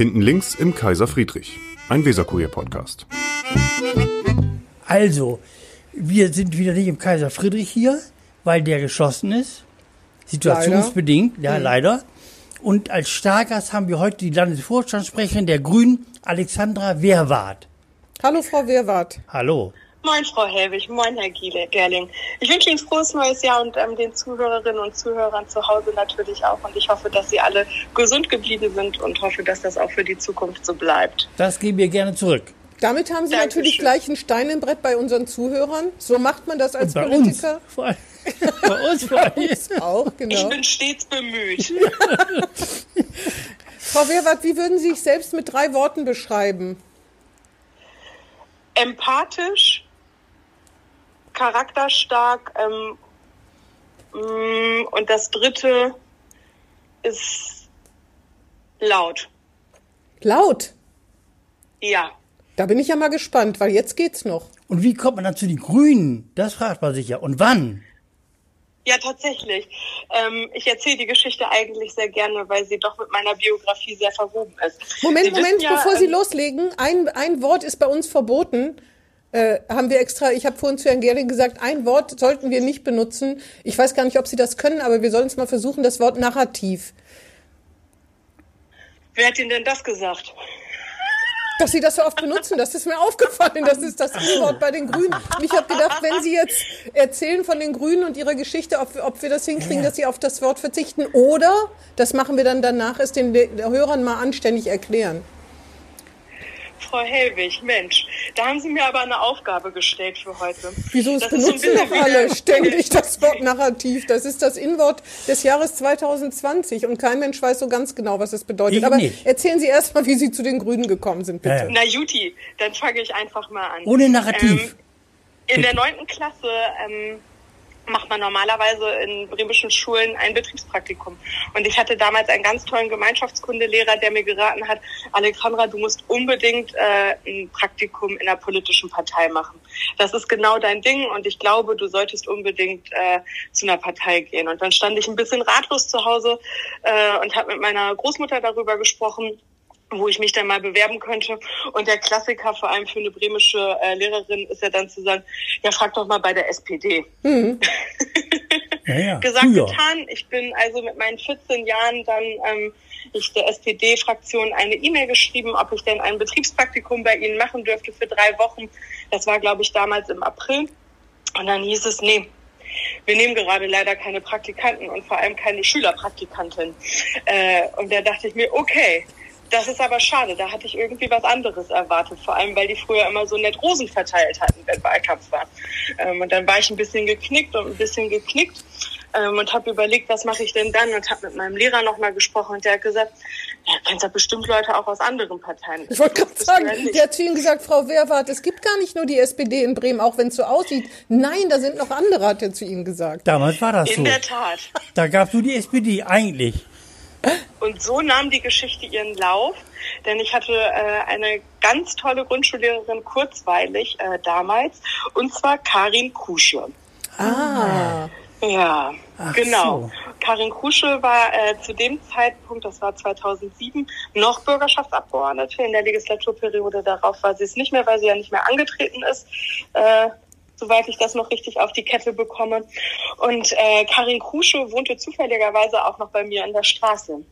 Hinten links im Kaiser Friedrich, ein Weserkurier-Podcast. Also, wir sind wieder nicht im Kaiser Friedrich hier, weil der geschlossen ist. Situationsbedingt, ja, Hm. leider. Und als Stargast haben wir heute die Landesvorstandssprecherin der Grünen, Alexandra Wehrwart. Hallo Frau Wehrwart. Hallo. Moin, Frau Helwig. Moin, Herr Giele- Gerling. Ich wünsche Ihnen frohes neues Jahr und ähm, den Zuhörerinnen und Zuhörern zu Hause natürlich auch. Und ich hoffe, dass Sie alle gesund geblieben sind und hoffe, dass das auch für die Zukunft so bleibt. Das geben wir gerne zurück. Damit haben Sie Dankeschön. natürlich gleich einen Stein im Brett bei unseren Zuhörern. So macht man das als Bei uns. Politiker. Vor allem- Bei uns vor allem. Auch, Ich genau. bin stets bemüht. Frau Wehrwart, wie würden Sie sich selbst mit drei Worten beschreiben? Empathisch, charakterstark ähm, mm, und das dritte ist laut. Laut. Ja. Da bin ich ja mal gespannt, weil jetzt geht's noch. Und wie kommt man dann zu den Grünen? Das fragt man sich ja. Und wann? Ja, tatsächlich. Ähm, ich erzähle die Geschichte eigentlich sehr gerne, weil sie doch mit meiner Biografie sehr verwoben ist. Moment, Sie Moment, ja, bevor Sie ähm, loslegen, ein, ein Wort ist bei uns verboten. Äh, haben wir extra, ich habe vorhin zu Herrn Gehring gesagt, ein Wort sollten wir nicht benutzen. Ich weiß gar nicht, ob Sie das können, aber wir sollen es mal versuchen, das Wort Narrativ. Wer hat Ihnen denn das gesagt? Dass Sie das so oft benutzen, das ist mir aufgefallen. Das ist das Wort bei den Grünen. Und ich habe gedacht, wenn Sie jetzt erzählen von den Grünen und ihrer Geschichte, ob, ob wir das hinkriegen, dass Sie auf das Wort verzichten oder, das machen wir dann danach, es den Hörern mal anständig erklären. Frau Helwig, Mensch, da haben Sie mir aber eine Aufgabe gestellt für heute. Wieso es Das ist so benutzen doch alle ständig das Wort Narrativ? Das ist das Inwort des Jahres 2020 und kein Mensch weiß so ganz genau, was es bedeutet. Ich Aber nicht. erzählen Sie erst mal, wie Sie zu den Grünen gekommen sind, bitte. Ja. Na Juti, dann fange ich einfach mal an. Ohne Narrativ. Ähm, in der neunten Klasse ähm, macht man normalerweise in bremischen Schulen ein Betriebspraktikum. Und ich hatte damals einen ganz tollen Gemeinschaftskundelehrer, der mir geraten hat, Alexandra, du musst unbedingt äh, ein Praktikum in einer politischen Partei machen. Das ist genau dein Ding und ich glaube, du solltest unbedingt äh, zu einer Partei gehen. Und dann stand ich ein bisschen ratlos zu Hause äh, und habe mit meiner Großmutter darüber gesprochen, wo ich mich dann mal bewerben könnte. Und der Klassiker, vor allem für eine bremische äh, Lehrerin, ist ja dann zu sagen, ja, frag doch mal bei der SPD. Ja, ja. Gesagt, Früher. getan. Ich bin also mit meinen 14 Jahren dann ähm, ich der SPD-Fraktion eine E-Mail geschrieben, ob ich denn ein Betriebspraktikum bei Ihnen machen dürfte für drei Wochen. Das war, glaube ich, damals im April. Und dann hieß es, nee, wir nehmen gerade leider keine Praktikanten und vor allem keine Schülerpraktikantin. Äh, und da dachte ich mir, okay, das ist aber schade. Da hatte ich irgendwie was anderes erwartet. Vor allem, weil die früher immer so nett Rosen verteilt hatten, wenn Wahlkampf war. Ähm, und dann war ich ein bisschen geknickt und ein bisschen geknickt ähm, und habe überlegt, was mache ich denn dann? Und habe mit meinem Lehrer nochmal gesprochen und der hat gesagt, ja, kennst ja bestimmt Leute auch aus anderen Parteien. Ich wollte gerade ja sagen, der hat zu Ihnen gesagt, Frau Wehrwart, es gibt gar nicht nur die SPD in Bremen, auch wenn es so aussieht. Nein, da sind noch andere, hat er zu Ihnen gesagt. Damals war das so. In der Tat. Da gab's nur die SPD, eigentlich. Und so nahm die Geschichte ihren Lauf, denn ich hatte äh, eine ganz tolle Grundschullehrerin kurzweilig äh, damals, und zwar Karin Kusche. Ah, Ja, Ach genau. so. Karin Kusche war äh, zu dem Zeitpunkt, das war 2007, noch Bürgerschaftsabgeordnete. In der Legislaturperiode darauf war sie es nicht mehr, weil sie ja nicht mehr angetreten ist. Äh, soweit ich das noch richtig auf die Kette bekomme. Und äh, Karin Krusche wohnte zufälligerweise auch noch bei mir in der Straße.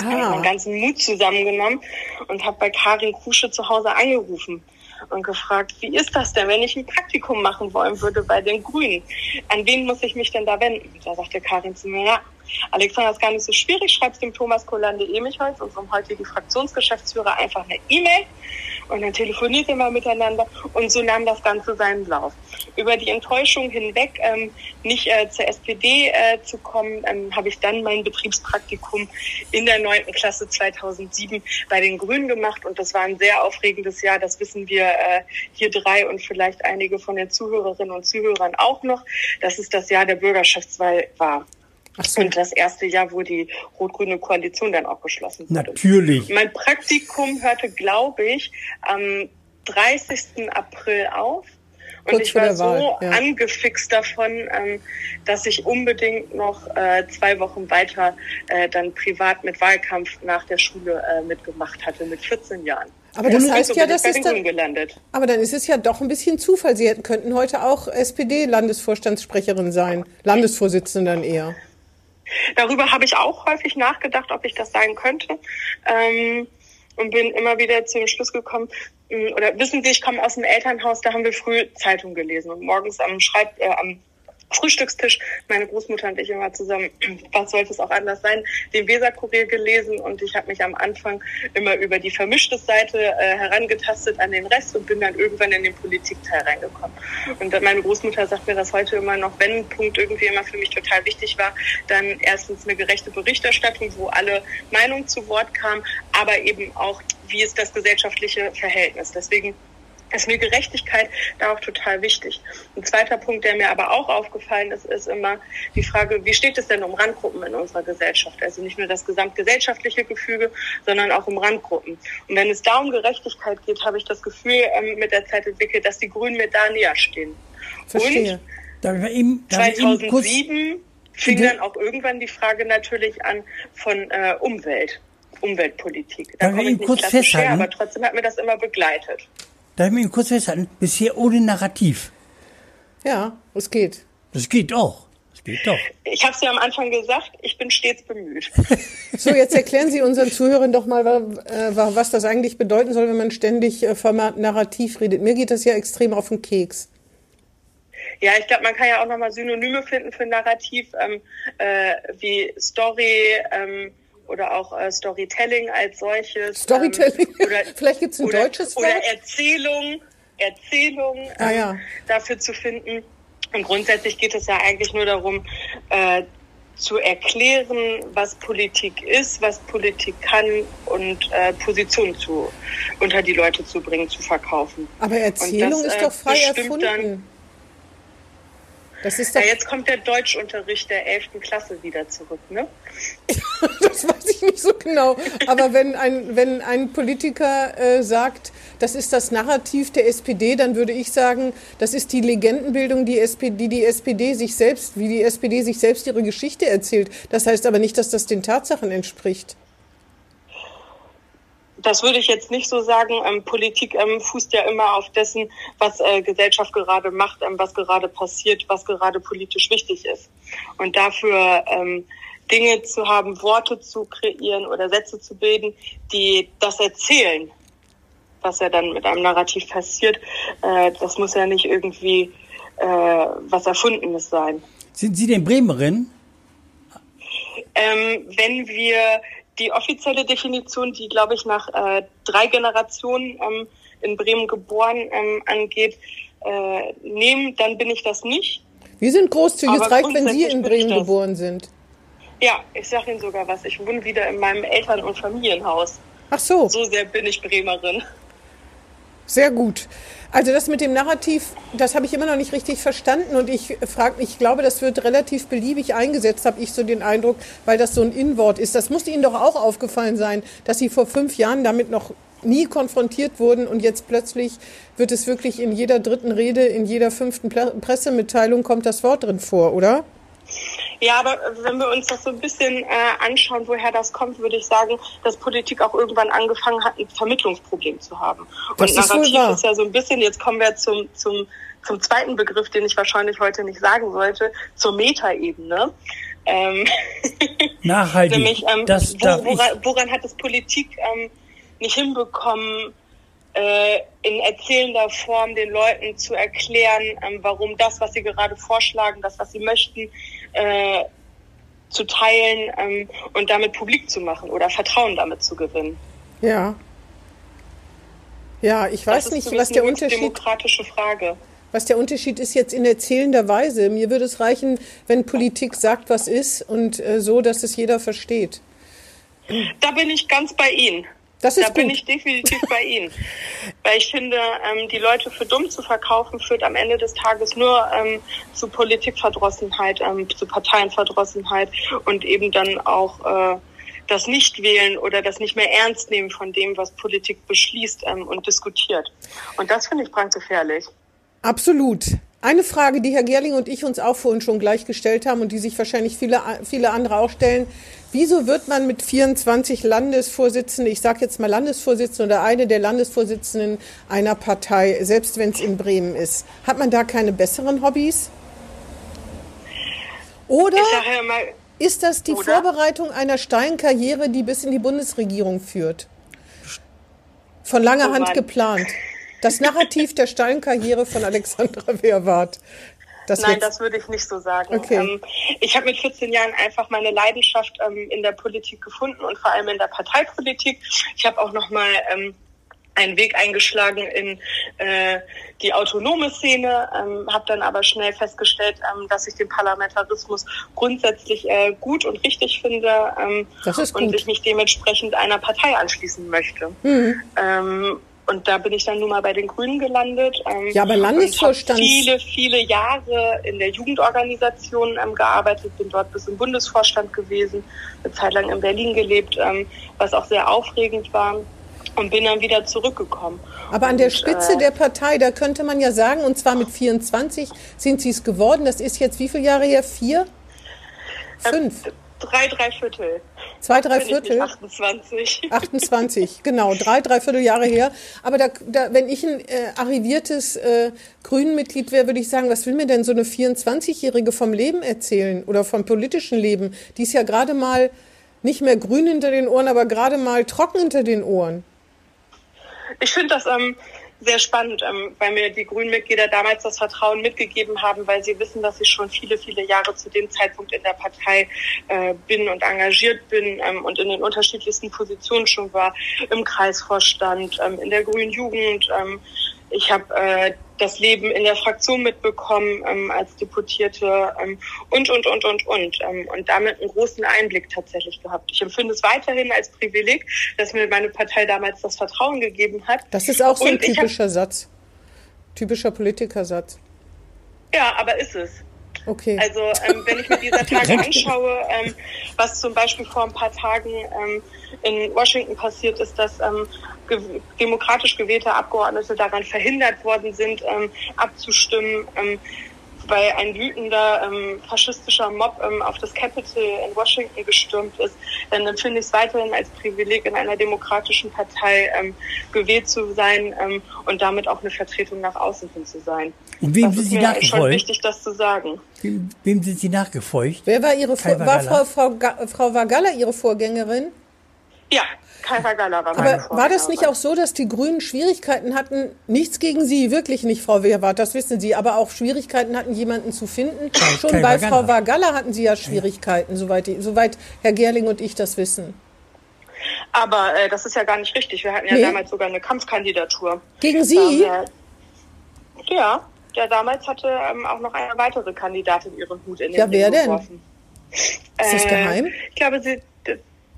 Ich habe ah. meinen ganzen Mut zusammengenommen und habe bei Karin Krusche zu Hause angerufen und gefragt, wie ist das denn, wenn ich ein Praktikum machen wollen würde bei den Grünen? An wen muss ich mich denn da wenden? Da sagte Karin zu mir, ja, Alexander, ist gar nicht so schwierig, schreibst dem Thomas Kolande Emichholz, unserem heutigen Fraktionsgeschäftsführer, einfach eine E-Mail und dann telefoniert ihr mal miteinander und so nahm das Ganze seinen Lauf. Über die Enttäuschung hinweg, ähm, nicht äh, zur SPD äh, zu kommen, ähm, habe ich dann mein Betriebspraktikum in der neunten Klasse 2007 bei den Grünen gemacht und das war ein sehr aufregendes Jahr, das wissen wir äh, hier drei und vielleicht einige von den Zuhörerinnen und Zuhörern auch noch, dass es das Jahr der Bürgerschaftswahl war. So. Und das erste Jahr, wo die rot-grüne Koalition dann auch geschlossen wurde. Natürlich. Mein Praktikum hörte, glaube ich, am 30. April auf. Und ich war so ja. angefixt davon, ähm, dass ich unbedingt noch äh, zwei Wochen weiter äh, dann privat mit Wahlkampf nach der Schule äh, mitgemacht hatte, mit 14 Jahren. Aber das heißt so ja, das ist dann, gelandet. Aber dann ist es ja doch ein bisschen Zufall. Sie hätten, könnten heute auch SPD-Landesvorstandssprecherin sein, Landesvorsitzende dann eher. Darüber habe ich auch häufig nachgedacht, ob ich das sein könnte. Ähm, und bin immer wieder zu dem Schluss gekommen, mm, oder wissen Sie, ich komme aus dem Elternhaus, da haben wir früh Zeitung gelesen und morgens am Schreib, äh, am Frühstückstisch, meine Großmutter und ich immer zusammen, was sollte es auch anders sein, den Weserkurier gelesen und ich habe mich am Anfang immer über die vermischte Seite äh, herangetastet an den Rest und bin dann irgendwann in den Politikteil reingekommen. Und meine Großmutter sagt mir das heute immer noch, wenn ein Punkt irgendwie immer für mich total wichtig war, dann erstens eine gerechte Berichterstattung, wo alle Meinungen zu Wort kamen, aber eben auch, wie ist das gesellschaftliche Verhältnis. Deswegen ist mir Gerechtigkeit da auch total wichtig. Ein zweiter Punkt, der mir aber auch aufgefallen ist, ist immer die Frage, wie steht es denn um Randgruppen in unserer Gesellschaft? Also nicht nur das gesamtgesellschaftliche Gefüge, sondern auch um Randgruppen. Und wenn es da um Gerechtigkeit geht, habe ich das Gefühl ähm, mit der Zeit entwickelt, dass die Grünen mir da näher stehen. Verstehe. Und eben, 2007 fing dann auch irgendwann die Frage natürlich an von äh, Umwelt. Umweltpolitik. Da komme ich nicht kurz festhalten? Her, aber trotzdem hat mir das immer begleitet. Darf ich mich kurz festhalten? Bisher ohne Narrativ. Ja, es geht. Das geht auch. Das geht doch. Ich habe es ja am Anfang gesagt, ich bin stets bemüht. so, jetzt erklären Sie unseren Zuhörern doch mal, äh, was das eigentlich bedeuten soll, wenn man ständig äh, vom Narrativ redet. Mir geht das ja extrem auf den Keks. Ja, ich glaube, man kann ja auch nochmal Synonyme finden für Narrativ, ähm, äh, wie Story, ähm, oder auch äh, Storytelling als solches. Storytelling? Ähm, oder, Vielleicht gibt es ein oder, deutsches Wort? Oder Erzählung, Erzählung ähm, ah, ja. dafür zu finden. Und grundsätzlich geht es ja eigentlich nur darum, äh, zu erklären, was Politik ist, was Politik kann und äh, Positionen zu unter die Leute zu bringen, zu verkaufen. Aber Erzählung das, ist doch frei erfunden. Dann, das ist ja, jetzt kommt der Deutschunterricht der 11. Klasse wieder zurück, ne? das weiß ich nicht so genau. Aber wenn ein, wenn ein Politiker äh, sagt, das ist das Narrativ der SPD, dann würde ich sagen, das ist die Legendenbildung, die, SPD, die die SPD sich selbst, wie die SPD sich selbst ihre Geschichte erzählt. Das heißt aber nicht, dass das den Tatsachen entspricht das würde ich jetzt nicht so sagen. Ähm, Politik ähm, fußt ja immer auf dessen, was äh, Gesellschaft gerade macht, ähm, was gerade passiert, was gerade politisch wichtig ist. Und dafür ähm, Dinge zu haben, Worte zu kreieren oder Sätze zu bilden, die das erzählen, was ja dann mit einem Narrativ passiert, äh, das muss ja nicht irgendwie äh, was Erfundenes sein. Sind Sie denn Bremerin? Ähm, wenn wir die offizielle Definition, die, glaube ich, nach äh, drei Generationen ähm, in Bremen geboren ähm, angeht, äh, nehmen, dann bin ich das nicht. Wir sind großzügig. Es reicht, wenn Sie in Bremen geboren sind. Ja, ich sage Ihnen sogar was. Ich wohne wieder in meinem Eltern- und Familienhaus. Ach so. So sehr bin ich Bremerin. Sehr gut. Also das mit dem Narrativ, das habe ich immer noch nicht richtig verstanden und ich frage mich, ich glaube, das wird relativ beliebig eingesetzt, habe ich so den Eindruck, weil das so ein Inwort ist. Das musste Ihnen doch auch aufgefallen sein, dass Sie vor fünf Jahren damit noch nie konfrontiert wurden und jetzt plötzlich wird es wirklich in jeder dritten Rede, in jeder fünften Pressemitteilung kommt das Wort drin vor, oder? Ja, aber wenn wir uns das so ein bisschen äh, anschauen, woher das kommt, würde ich sagen, dass Politik auch irgendwann angefangen hat, ein Vermittlungsproblem zu haben. Und das Narrativ ist, ist ja so ein bisschen, jetzt kommen wir zum, zum, zum zweiten Begriff, den ich wahrscheinlich heute nicht sagen sollte, zur Metaebene. Ähm, Nachhaltig. Nämlich, ähm, das wo, woran, woran, hat es Politik ähm, nicht hinbekommen, äh, in erzählender Form den Leuten zu erklären, ähm, warum das, was sie gerade vorschlagen, das, was sie möchten, äh, zu teilen ähm, und damit publik zu machen oder Vertrauen damit zu gewinnen. Ja. Ja, ich weiß nicht, was der Unterschied. Demokratische Frage. Was der Unterschied ist jetzt in erzählender Weise. Mir würde es reichen, wenn Politik sagt, was ist und äh, so, dass es jeder versteht. Da bin ich ganz bei Ihnen. Das ist da gut. bin ich definitiv bei Ihnen. Weil ich finde, ähm, die Leute für dumm zu verkaufen, führt am Ende des Tages nur ähm, zu Politikverdrossenheit, ähm, zu Parteienverdrossenheit und eben dann auch äh, das Nichtwählen oder das nicht mehr ernst nehmen von dem, was Politik beschließt ähm, und diskutiert. Und das finde ich brandgefährlich. Absolut. Eine Frage, die Herr Gerling und ich uns auch vorhin schon gleich gestellt haben und die sich wahrscheinlich viele, viele andere auch stellen. Wieso wird man mit 24 Landesvorsitzenden, ich sage jetzt mal Landesvorsitzenden oder eine der Landesvorsitzenden einer Partei, selbst wenn es in Bremen ist, hat man da keine besseren Hobbys? Oder ist das die oder? Vorbereitung einer steilen Karriere, die bis in die Bundesregierung führt? Von langer oh Hand geplant. Das Narrativ der Steinkarriere von Alexandra Wehrwart. Das Nein, das würde ich nicht so sagen. Okay. Ähm, ich habe mit 14 Jahren einfach meine Leidenschaft ähm, in der Politik gefunden und vor allem in der Parteipolitik. Ich habe auch noch mal ähm, einen Weg eingeschlagen in äh, die autonome Szene, ähm, habe dann aber schnell festgestellt, ähm, dass ich den Parlamentarismus grundsätzlich äh, gut und richtig finde ähm, und ich mich dementsprechend einer Partei anschließen möchte. Mhm. Ähm, und da bin ich dann nun mal bei den Grünen gelandet. Ähm, ja, aber Landesvorstand. viele, viele Jahre in der Jugendorganisation ähm, gearbeitet, bin dort bis im Bundesvorstand gewesen, eine Zeit lang in Berlin gelebt, ähm, was auch sehr aufregend war und bin dann wieder zurückgekommen. Aber an der Spitze äh, der Partei, da könnte man ja sagen, und zwar mit 24 sind Sie es geworden. Das ist jetzt wie viele Jahre her? Vier? Fünf? Drei, drei Viertel. Zwei, drei Viertel? 28. 28, genau, drei, drei Viertel Jahre her. Aber da, da, wenn ich ein äh, arriviertes äh, Grünenmitglied wäre, würde ich sagen, was will mir denn so eine 24-Jährige vom Leben erzählen oder vom politischen Leben? Die ist ja gerade mal nicht mehr grün hinter den Ohren, aber gerade mal trocken hinter den Ohren. Ich finde das ähm, sehr spannend, ähm, weil mir die Grünmitglieder damals das Vertrauen mitgegeben haben, weil sie wissen, dass ich schon viele, viele Jahre zu dem Zeitpunkt in der Partei äh, bin und engagiert bin ähm, und in den unterschiedlichsten Positionen schon war, im Kreisvorstand, ähm, in der Grünen Jugend, ähm, ich habe äh, das Leben in der Fraktion mitbekommen ähm, als Deputierte ähm, und, und, und, und, und. Ähm, und damit einen großen Einblick tatsächlich gehabt. Ich empfinde es weiterhin als Privileg, dass mir meine Partei damals das Vertrauen gegeben hat. Das ist auch so ein typischer hab, Satz. Typischer Politikersatz. Ja, aber ist es. Okay. Also ähm, wenn ich mir dieser Tage anschaue, ähm, was zum Beispiel vor ein paar Tagen ähm, in Washington passiert ist, dass ähm, ge demokratisch gewählte Abgeordnete daran verhindert worden sind, ähm, abzustimmen, ähm, weil ein wütender ähm, faschistischer Mob ähm, auf das Capitol in Washington gestürmt ist, dann empfinde ich es weiterhin als Privileg, in einer demokratischen Partei ähm, gewählt zu sein ähm, und damit auch eine Vertretung nach außen hin zu sein. Und wem das sind Sie nachgefolgt? schon wichtig, das zu sagen. Wem, wem sind Sie nachgefolgt? Wer war Ihre Vor war Frau, Frau, Frau Vagalla Ihre Vorgängerin? Ja, Kai Vagalla war Aber war das nicht auch so, dass die Grünen Schwierigkeiten hatten, nichts gegen Sie, wirklich nicht, Frau Wehrwart, das wissen Sie, aber auch Schwierigkeiten hatten, jemanden zu finden? Kai, Schon Kai bei Vagalla. Frau Vagalla hatten Sie ja Schwierigkeiten, soweit, soweit Herr Gerling und ich das wissen. Aber äh, das ist ja gar nicht richtig. Wir hatten ja nee. damals sogar eine Kampfkandidatur. Gegen Sie? Wir, ja, ja, damals hatte ähm, auch noch eine weitere Kandidatin ihren Hut in den Ja, wer denn? Geworfen. Ist das äh, geheim? Ich glaube, sie,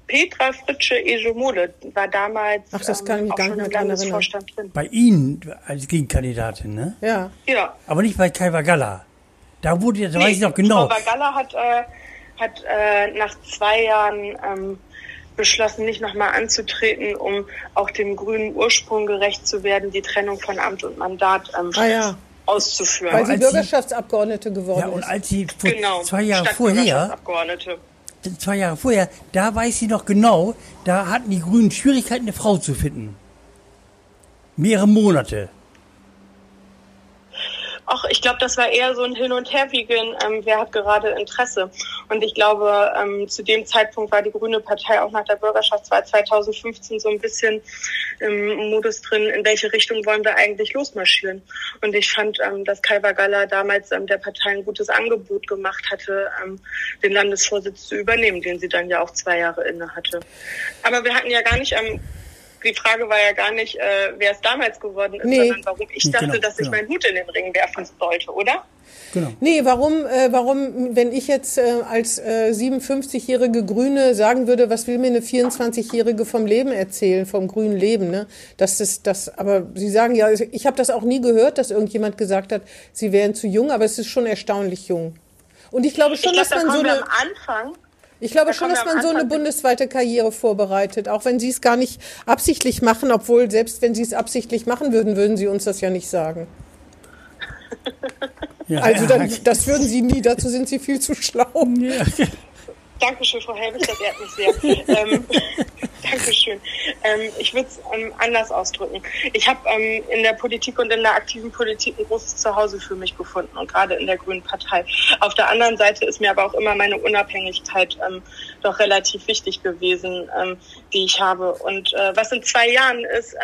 Petra Fritsche Ejomole war damals Ach, das kann ähm, nicht mehr dran erinnern. Drin. Bei Ihnen als Gegenkandidatin, ne? Ja. Ja. Aber nicht bei Kai Vagalla. Da wurde jetzt, nee, weiß ich noch genau. Frau Vagalla hat, äh, hat äh, nach zwei Jahren ähm, beschlossen, nicht nochmal anzutreten, um auch dem grünen Ursprung gerecht zu werden, die Trennung von Amt und Mandat ähm, ah, ja. auszuführen. Weil sie Bürgerschaftsabgeordnete geworden ist. Ja, und als sie vor genau, zwei Jahre vorher zwei Jahre vorher, da weiß sie noch genau, da hatten die Grünen Schwierigkeiten, eine Frau zu finden. Mehrere Monate. Ach, ich glaube, das war eher so ein Hin- und Herwiegen, ähm, wer hat gerade Interesse. Und ich glaube, ähm, zu dem Zeitpunkt war die Grüne Partei auch nach der Bürgerschaftswahl 2015 so ein bisschen im Modus drin, in welche Richtung wollen wir eigentlich losmarschieren. Und ich fand, ähm, dass Kai Vagalla damals ähm, der Partei ein gutes Angebot gemacht hatte, ähm, den Landesvorsitz zu übernehmen, den sie dann ja auch zwei Jahre inne hatte. Aber wir hatten ja gar nicht ähm, die Frage war ja gar nicht, äh, wer es damals geworden ist, nee. sondern warum ich dachte, genau, dass ich genau. meinen Hut in den Ring werfen sollte, oder? Genau. Nee, warum, äh, warum, wenn ich jetzt äh, als äh, 57-jährige Grüne sagen würde, was will mir eine 24-jährige vom Leben erzählen, vom grünen Leben, ne? Das ist das, aber Sie sagen ja, ich habe das auch nie gehört, dass irgendjemand gesagt hat, Sie wären zu jung, aber es ist schon erstaunlich jung. Und ich glaube schon, ich glaub, dass man da so eine am Anfang ich glaube da schon, dass man so eine bundesweite Karriere vorbereitet, auch wenn Sie es gar nicht absichtlich machen, obwohl selbst wenn Sie es absichtlich machen würden, würden Sie uns das ja nicht sagen. Ja, also dann, das würden Sie nie, dazu sind Sie viel zu schlau. Ja. Dankeschön, Frau Helwig, das ehrt mich sehr. ähm, Dankeschön. Ähm, ich würde es ähm, anders ausdrücken. Ich habe ähm, in der Politik und in der aktiven Politik ein großes Zuhause für mich gefunden und gerade in der Grünen Partei. Auf der anderen Seite ist mir aber auch immer meine Unabhängigkeit ähm, doch relativ wichtig gewesen, ähm, die ich habe. Und äh, was in zwei Jahren ist,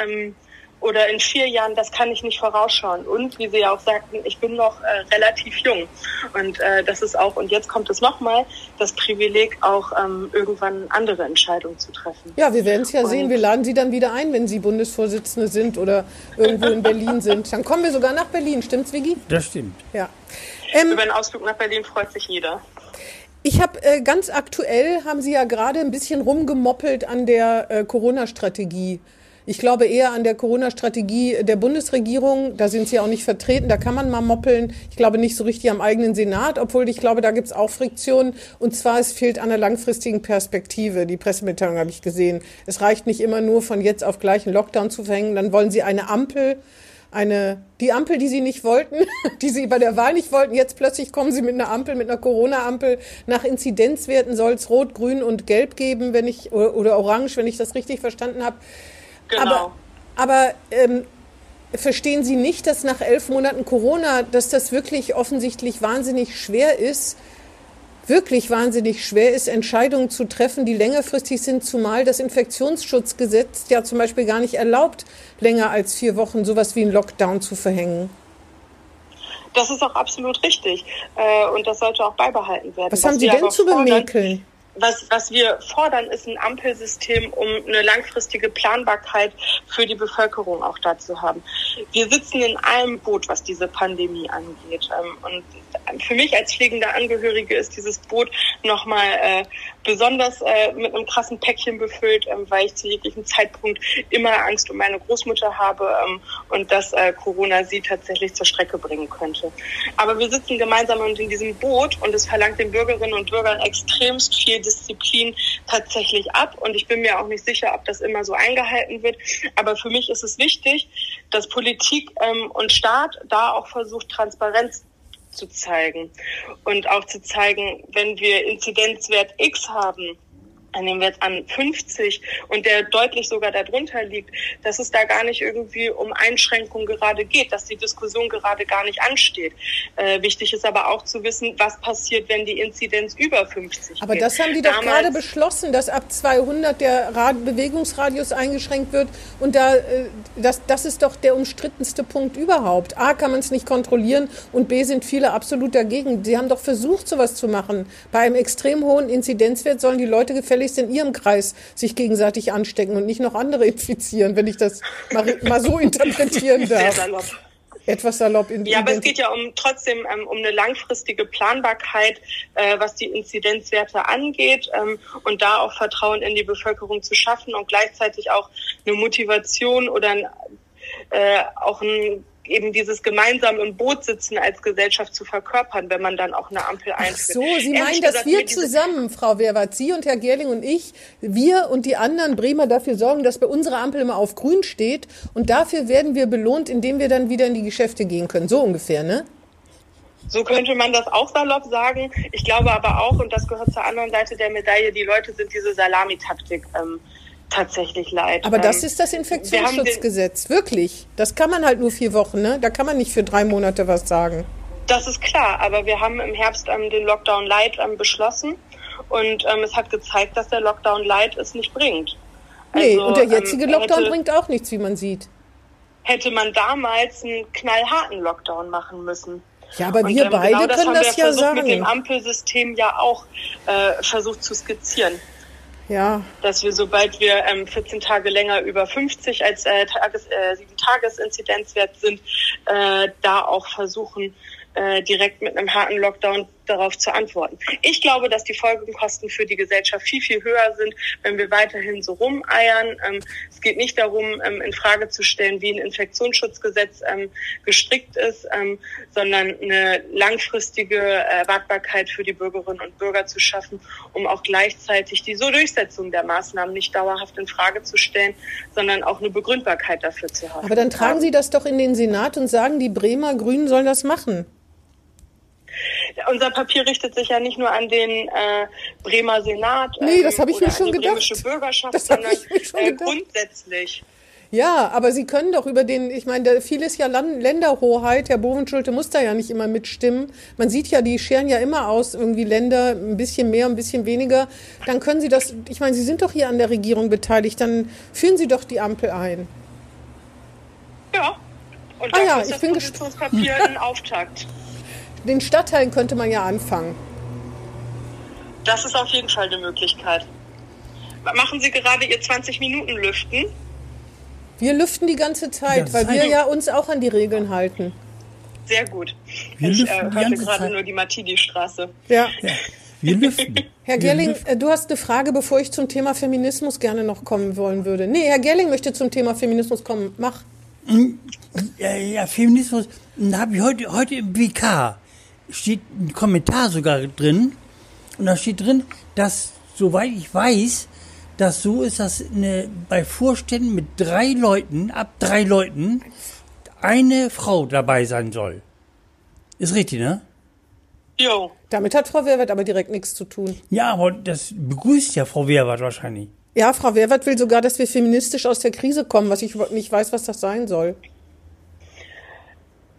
oder in vier Jahren, das kann ich nicht vorausschauen. Und wie Sie ja auch sagten, ich bin noch äh, relativ jung. Und äh, das ist auch, und jetzt kommt es nochmal, das Privileg, auch ähm, irgendwann andere Entscheidungen zu treffen. Ja, wir werden es ja und sehen. Wir laden Sie dann wieder ein, wenn Sie Bundesvorsitzende sind oder irgendwo in Berlin sind. Dann kommen wir sogar nach Berlin. Stimmt's, Vigi? Das stimmt. Ja. Ähm, Über einen Ausflug nach Berlin freut sich jeder. Ich habe äh, ganz aktuell, haben Sie ja gerade ein bisschen rumgemoppelt an der äh, Corona-Strategie. Ich glaube eher an der Corona-Strategie der Bundesregierung. Da sind sie auch nicht vertreten. Da kann man mal moppeln. Ich glaube nicht so richtig am eigenen Senat, obwohl ich glaube, da gibt es auch Friktionen. Und zwar, es fehlt an der langfristigen Perspektive. Die Pressemitteilung habe ich gesehen. Es reicht nicht immer nur von jetzt auf gleich einen Lockdown zu verhängen. Dann wollen sie eine Ampel eine, die Ampel, die sie nicht wollten, die sie bei der Wahl nicht wollten. Jetzt plötzlich kommen sie mit einer Ampel, mit einer Corona-Ampel. Nach Inzidenzwerten soll es Rot, Grün und Gelb geben, wenn ich, oder, oder Orange, wenn ich das richtig verstanden habe. Genau. Aber, aber ähm, verstehen Sie nicht, dass nach elf Monaten Corona, dass das wirklich offensichtlich wahnsinnig schwer ist, wirklich wahnsinnig schwer ist, Entscheidungen zu treffen, die längerfristig sind, zumal das Infektionsschutzgesetz ja zum Beispiel gar nicht erlaubt, länger als vier Wochen sowas wie einen Lockdown zu verhängen. Das ist auch absolut richtig. Äh, und das sollte auch beibehalten werden. Was, Was haben Sie denn zu bemäkeln? Was, was wir fordern, ist ein Ampelsystem, um eine langfristige Planbarkeit für die Bevölkerung auch da zu haben. Wir sitzen in einem Boot, was diese Pandemie angeht. Ähm, und für mich als pflegende Angehörige ist dieses Boot nochmal äh, besonders äh, mit einem krassen Päckchen befüllt, ähm, weil ich zu jeglichem Zeitpunkt immer Angst um meine Großmutter habe ähm, und dass äh, Corona sie tatsächlich zur Strecke bringen könnte. Aber wir sitzen gemeinsam in diesem Boot und es verlangt den Bürgerinnen und Bürgern extremst viel Disziplin tatsächlich ab. Und ich bin mir auch nicht sicher, ob das immer so eingehalten wird. Aber für mich ist es wichtig, dass Politik ähm, und Staat da auch versucht, Transparenz zu zeigen und auch zu zeigen, wenn wir Inzidenzwert X haben, nehmen wir jetzt an 50 und der deutlich sogar darunter liegt, dass es da gar nicht irgendwie um Einschränkungen gerade geht, dass die Diskussion gerade gar nicht ansteht. Äh, wichtig ist aber auch zu wissen, was passiert, wenn die Inzidenz über 50 Aber geht. das haben die doch Damals, gerade beschlossen, dass ab 200 der Rad Bewegungsradius eingeschränkt wird und da äh, das, das ist doch der umstrittenste Punkt überhaupt. A kann man es nicht kontrollieren und B sind viele absolut dagegen. Sie haben doch versucht, sowas zu machen. Bei einem extrem hohen Inzidenzwert sollen die Leute gefälligst gefälligst in ihrem Kreis sich gegenseitig anstecken und nicht noch andere infizieren, wenn ich das mal, mal so interpretieren darf. Sehr salopp. Etwas salopp. In ja, aber es geht ja um trotzdem ähm, um eine langfristige Planbarkeit, äh, was die Inzidenzwerte angeht ähm, und da auch Vertrauen in die Bevölkerung zu schaffen und gleichzeitig auch eine Motivation oder ein, äh, auch ein eben dieses gemeinsam im Boot sitzen als Gesellschaft zu verkörpern, wenn man dann auch eine Ampel einführt. Ach so, Sie meinen, dass wir zusammen, Frau Werwart, Sie und Herr Gerling und ich, wir und die anderen Bremer dafür sorgen, dass bei unserer Ampel immer auf grün steht und dafür werden wir belohnt, indem wir dann wieder in die Geschäfte gehen können. So ungefähr, ne? So könnte man das auch salopp sagen. Ich glaube aber auch, und das gehört zur anderen Seite der Medaille, die Leute sind diese Salamitaktik ähm, tatsächlich leid. Aber das ähm, ist das Infektionsschutzgesetz, wirklich. Das kann man halt nur vier Wochen, ne? Da kann man nicht für drei Monate was sagen. Das ist klar, aber wir haben im Herbst ähm, den Lockdown Light ähm, beschlossen und ähm, es hat gezeigt, dass der Lockdown Light es nicht bringt. Nee, also, und der jetzige ähm, Lockdown hätte, bringt auch nichts, wie man sieht. Hätte man damals einen knallharten Lockdown machen müssen. Ja, aber wir und, beide genau das können das ja sagen. mit dem Ampelsystem ja auch äh, versucht zu skizzieren. Ja. Dass wir, sobald wir ähm, 14 Tage länger über 50 als äh, Tages, äh, 7 Tages-Inzidenzwert sind, äh, da auch versuchen, äh, direkt mit einem harten Lockdown darauf zu antworten. Ich glaube, dass die Folgekosten für die Gesellschaft viel, viel höher sind, wenn wir weiterhin so rumeiern. Ähm, es geht nicht darum, ähm, in Frage zu stellen, wie ein Infektionsschutzgesetz ähm, gestrickt ist, sondern eine langfristige Erwartbarkeit für die Bürgerinnen und Bürger zu schaffen, um auch gleichzeitig die so Durchsetzung der Maßnahmen nicht dauerhaft in Frage zu stellen, sondern auch eine Begründbarkeit dafür zu haben. Aber dann tragen Sie das doch in den Senat und sagen, die Bremer Grünen sollen das machen. Unser Papier richtet sich ja nicht nur an den äh, Bremer Senat nee, das ähm, ich mir schon gedacht. Bürgerschaft, das sondern äh, grundsätzlich. Ja, aber Sie können doch über den, ich meine, da vieles ja Land, Länderhoheit, Herr Bovenschulte muss da ja nicht immer mitstimmen. Man sieht ja, die scheren ja immer aus, irgendwie Länder ein bisschen mehr, ein bisschen weniger. Dann können Sie das, ich meine, Sie sind doch hier an der Regierung beteiligt, dann führen Sie doch die Ampel ein. Ja. Und ah ja, ich bin gespannt. ein Auftakt. Den Stadtteilen könnte man ja anfangen. Das ist auf jeden Fall eine Möglichkeit. Machen Sie gerade Ihr 20 Minuten Lüften? Wir lüften die ganze Zeit, ja, weil wir ja uns auch an die Regeln halten. Sehr gut. Wir ich äh, hörte gerade Zeit. nur die Martini-Straße. Ja. ja. Wir lüften. Herr Gerling, äh, du hast eine Frage, bevor ich zum Thema Feminismus gerne noch kommen wollen würde. Nee, Herr Gerling möchte zum Thema Feminismus kommen. Mach. Hm, ja, ja Feminismus, da habe ich heute, heute im WK, steht ein Kommentar sogar drin. Und da steht drin, dass, soweit ich weiß, das so ist, dass eine, bei Vorständen mit drei Leuten, ab drei Leuten, eine Frau dabei sein soll. Ist richtig, ne? Jo. Damit hat Frau Wehrwert aber direkt nichts zu tun. Ja, aber das begrüßt ja Frau Wehrwert wahrscheinlich. Ja, Frau Wehrwert will sogar, dass wir feministisch aus der Krise kommen, was ich nicht weiß, was das sein soll.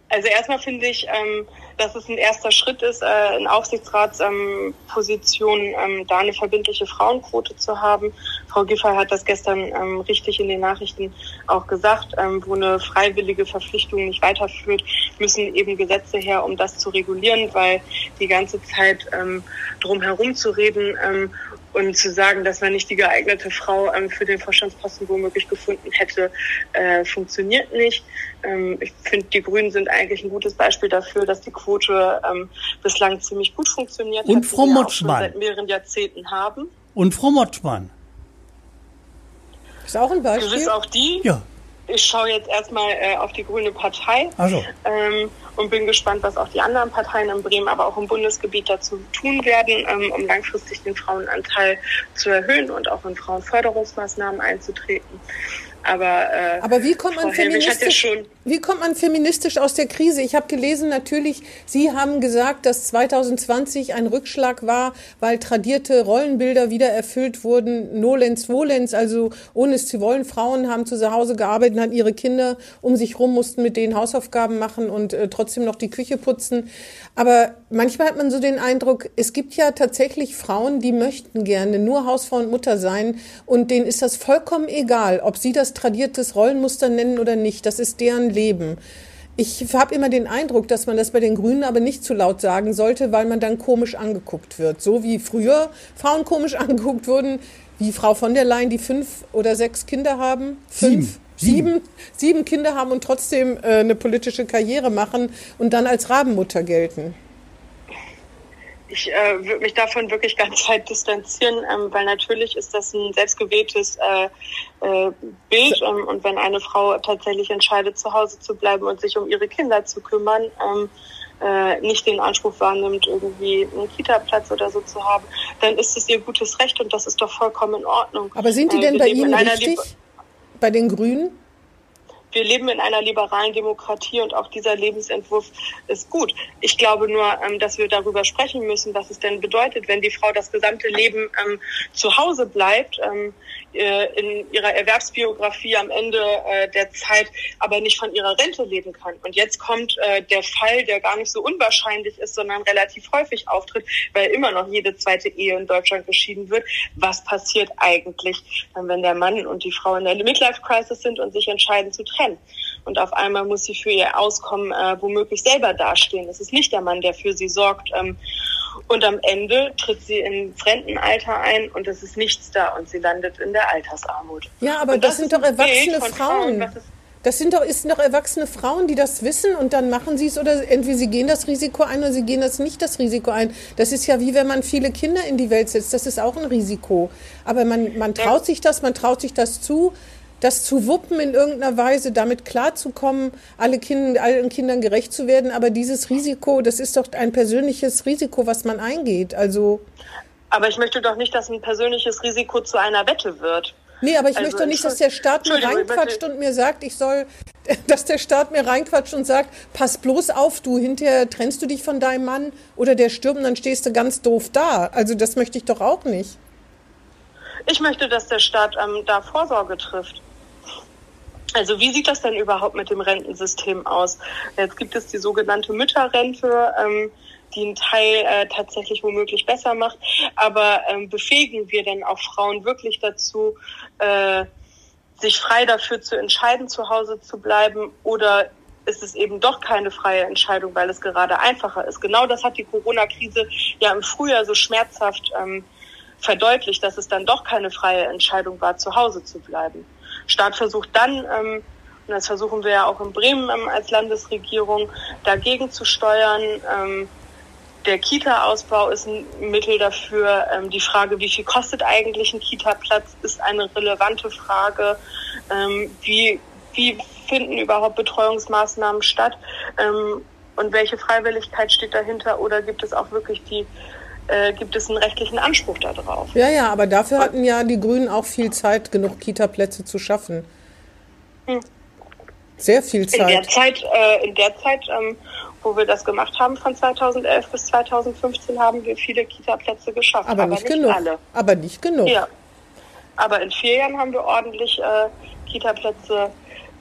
Also erstmal finde ich, ähm, dass es ein erster Schritt ist, äh, in Aufsichtsratspositionen ähm, da eine verbindliche Frauenquote zu haben. Frau Giffey hat das gestern ähm, richtig in den Nachrichten auch gesagt, ähm, wo eine freiwillige Verpflichtung nicht weiterführt, müssen eben Gesetze her, um das zu regulieren, weil die ganze Zeit ähm, drum herum zu reden ähm, und zu sagen, dass man nicht die geeignete Frau ähm, für den Vorstandsposten womöglich gefunden hätte, äh, funktioniert nicht. Ähm, ich finde, die Grünen sind eigentlich ein gutes Beispiel dafür, dass die Quote ähm, bislang ziemlich gut funktioniert und hat. Frau Motschmann. seit mehreren Jahrzehnten haben. Und Frau Motschmann. Ist auch ein Beispiel. Gewiss auch die. Ja ich schaue jetzt erstmal äh, auf die Grüne Partei also. ähm, und bin gespannt, was auch die anderen Parteien in Bremen, aber auch im Bundesgebiet dazu tun werden, ähm, um langfristig den Frauenanteil zu erhöhen und auch in Frauenförderungsmaßnahmen einzutreten. Aber, äh, Aber wie kommt man feministisch? Wie kommt man feministisch aus der Krise? Ich habe gelesen, natürlich, Sie haben gesagt, dass 2020 ein Rückschlag war, weil tradierte Rollenbilder wieder erfüllt wurden. Nolens, volens, also ohne es zu wollen. Frauen haben zu Hause gearbeitet, hatten ihre Kinder um sich rum, mussten mit denen Hausaufgaben machen und äh, trotzdem noch die Küche putzen. Aber manchmal hat man so den Eindruck, es gibt ja tatsächlich Frauen, die möchten gerne nur Hausfrau und Mutter sein und denen ist das vollkommen egal, ob sie das tradiertes Rollenmuster nennen oder nicht. Das ist deren Leben. Ich habe immer den Eindruck, dass man das bei den Grünen aber nicht zu laut sagen sollte, weil man dann komisch angeguckt wird. So wie früher Frauen komisch angeguckt wurden, wie Frau von der Leyen, die fünf oder sechs Kinder haben. Fünf. Sieben. Sieben, sieben Kinder haben und trotzdem äh, eine politische Karriere machen und dann als Rabenmutter gelten ich äh, würde mich davon wirklich ganz weit distanzieren, ähm, weil natürlich ist das ein selbstgewähltes äh, äh, Bild ähm, und wenn eine Frau tatsächlich entscheidet, zu Hause zu bleiben und sich um ihre Kinder zu kümmern, ähm, äh, nicht den Anspruch wahrnimmt, irgendwie einen Kita-Platz oder so zu haben, dann ist es ihr gutes Recht und das ist doch vollkommen in Ordnung. Aber sind die denn bei Ihnen richtig? Bei den Grünen? Wir leben in einer liberalen Demokratie und auch dieser Lebensentwurf ist gut. Ich glaube nur, ähm, dass wir darüber sprechen müssen, was es denn bedeutet, wenn die Frau das gesamte Leben ähm, zu Hause bleibt, ähm, äh, in ihrer Erwerbsbiografie am Ende äh, der Zeit aber nicht von ihrer Rente leben kann. Und jetzt kommt äh, der Fall, der gar nicht so unwahrscheinlich ist, sondern relativ häufig auftritt, weil immer noch jede zweite Ehe in Deutschland geschieden wird. Was passiert eigentlich, wenn der Mann und die Frau in der Midlife-Crisis sind und sich entscheiden zu trennen? Und auf einmal muss sie für ihr Auskommen äh, womöglich selber dastehen. Es ist nicht der Mann, der für sie sorgt. Ähm, und am Ende tritt sie ins Rentenalter ein und es ist nichts da und sie landet in der Altersarmut. Ja, aber das, das, sind doch erwachsene Frauen. Frauen Das sind doch, ist doch erwachsene Frauen, die das wissen und dann machen sie es oder entweder sie gehen das Risiko ein oder sie gehen das nicht das Risiko ein. Das ist ja wie wenn man viele Kinder in die Welt setzt. Das ist auch ein Risiko. Aber man, man traut sich das, man traut sich das zu, das zu wuppen in irgendeiner Weise, damit klarzukommen, alle kind, allen Kindern gerecht zu werden. Aber dieses Risiko, das ist doch ein persönliches Risiko, was man eingeht. Also. Aber ich möchte doch nicht, dass ein persönliches Risiko zu einer Wette wird. Nee, aber ich also, möchte doch nicht, dass der Staat mir reinquatscht und mir sagt, ich soll, dass der Staat mir reinquatscht und sagt, pass bloß auf, du, hinterher trennst du dich von deinem Mann oder der stirbt und dann stehst du ganz doof da. Also das möchte ich doch auch nicht. Ich möchte, dass der Staat ähm, da Vorsorge trifft. Also wie sieht das denn überhaupt mit dem Rentensystem aus? Jetzt gibt es die sogenannte Mütterrente. Ähm, die einen Teil äh, tatsächlich womöglich besser macht. Aber ähm, befähigen wir denn auch Frauen wirklich dazu, äh, sich frei dafür zu entscheiden, zu Hause zu bleiben oder ist es eben doch keine freie Entscheidung, weil es gerade einfacher ist. Genau das hat die Corona-Krise ja im Frühjahr so schmerzhaft ähm, verdeutlicht, dass es dann doch keine freie Entscheidung war, zu Hause zu bleiben. Staat versucht dann, ähm, und das versuchen wir ja auch in Bremen ähm, als Landesregierung, dagegen zu steuern, ähm, der Kita-Ausbau ist ein Mittel dafür. Ähm, die Frage, wie viel kostet eigentlich ein Kita-Platz, ist eine relevante Frage. Ähm, wie, wie finden überhaupt Betreuungsmaßnahmen statt? Ähm, und welche Freiwilligkeit steht dahinter? Oder gibt es auch wirklich die, äh, gibt es einen rechtlichen Anspruch darauf? Ja, ja, aber dafür hatten ja die Grünen auch viel Zeit, genug Kita-Plätze zu schaffen. Hm. Sehr viel Zeit. In der Zeit, äh, in der Zeit ähm, wo wir das gemacht haben von 2011 bis 2015, haben wir viele Kita-Plätze geschafft. Aber, aber nicht, nicht, genug. Alle. Aber nicht genug. Ja. Aber in vier Jahren haben wir ordentlich äh, Kita-Plätze